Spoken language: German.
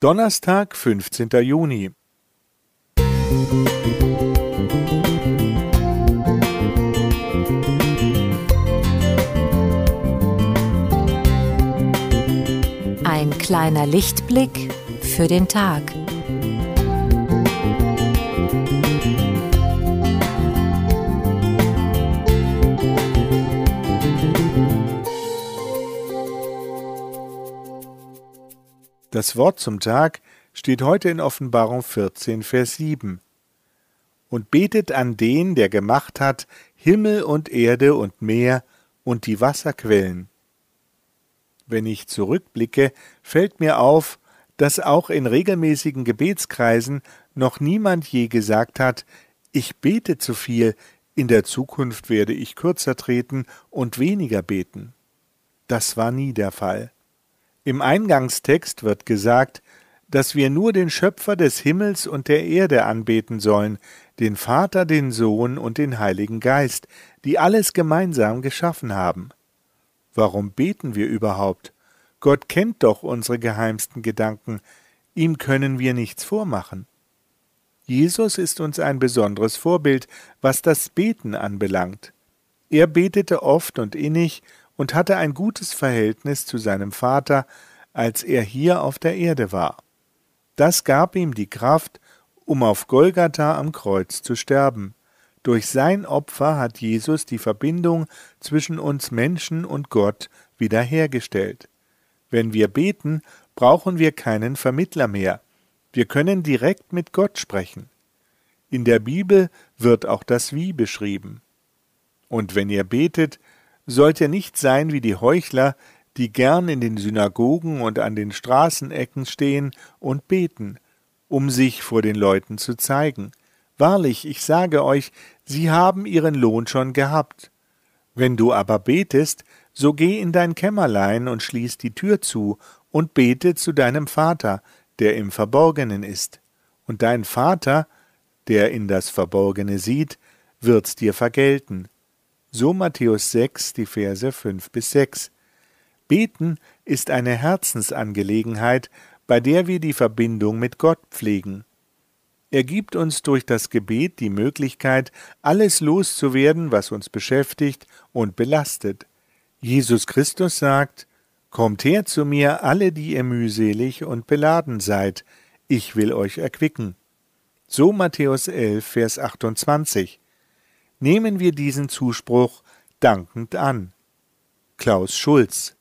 Donnerstag, 15. Juni. Ein kleiner Lichtblick für den Tag. Das Wort zum Tag steht heute in Offenbarung 14, Vers 7. Und betet an den, der gemacht hat Himmel und Erde und Meer und die Wasserquellen. Wenn ich zurückblicke, fällt mir auf, dass auch in regelmäßigen Gebetskreisen noch niemand je gesagt hat, ich bete zu viel, in der Zukunft werde ich kürzer treten und weniger beten. Das war nie der Fall. Im Eingangstext wird gesagt, dass wir nur den Schöpfer des Himmels und der Erde anbeten sollen, den Vater, den Sohn und den Heiligen Geist, die alles gemeinsam geschaffen haben. Warum beten wir überhaupt? Gott kennt doch unsere geheimsten Gedanken, ihm können wir nichts vormachen. Jesus ist uns ein besonderes Vorbild, was das Beten anbelangt. Er betete oft und innig und hatte ein gutes Verhältnis zu seinem Vater, als er hier auf der Erde war. Das gab ihm die Kraft, um auf Golgatha am Kreuz zu sterben. Durch sein Opfer hat Jesus die Verbindung zwischen uns Menschen und Gott wiederhergestellt. Wenn wir beten, brauchen wir keinen Vermittler mehr. Wir können direkt mit Gott sprechen. In der Bibel wird auch das Wie beschrieben. Und wenn ihr betet, sollt ihr nicht sein wie die Heuchler, die gern in den Synagogen und an den Straßenecken stehen und beten, um sich vor den Leuten zu zeigen. Wahrlich, ich sage euch, sie haben ihren Lohn schon gehabt. Wenn du aber betest, so geh in dein Kämmerlein und schließ die Tür zu und bete zu deinem Vater, der im Verborgenen ist. Und dein Vater, der in das Verborgene sieht, wird's dir vergelten. So Matthäus 6, die Verse 5 bis 6. Beten ist eine Herzensangelegenheit, bei der wir die Verbindung mit Gott pflegen. Er gibt uns durch das Gebet die Möglichkeit, alles loszuwerden, was uns beschäftigt und belastet. Jesus Christus sagt, Kommt her zu mir, alle, die ihr mühselig und beladen seid, ich will euch erquicken. So Matthäus 11, Vers 28 nehmen wir diesen Zuspruch dankend an. Klaus Schulz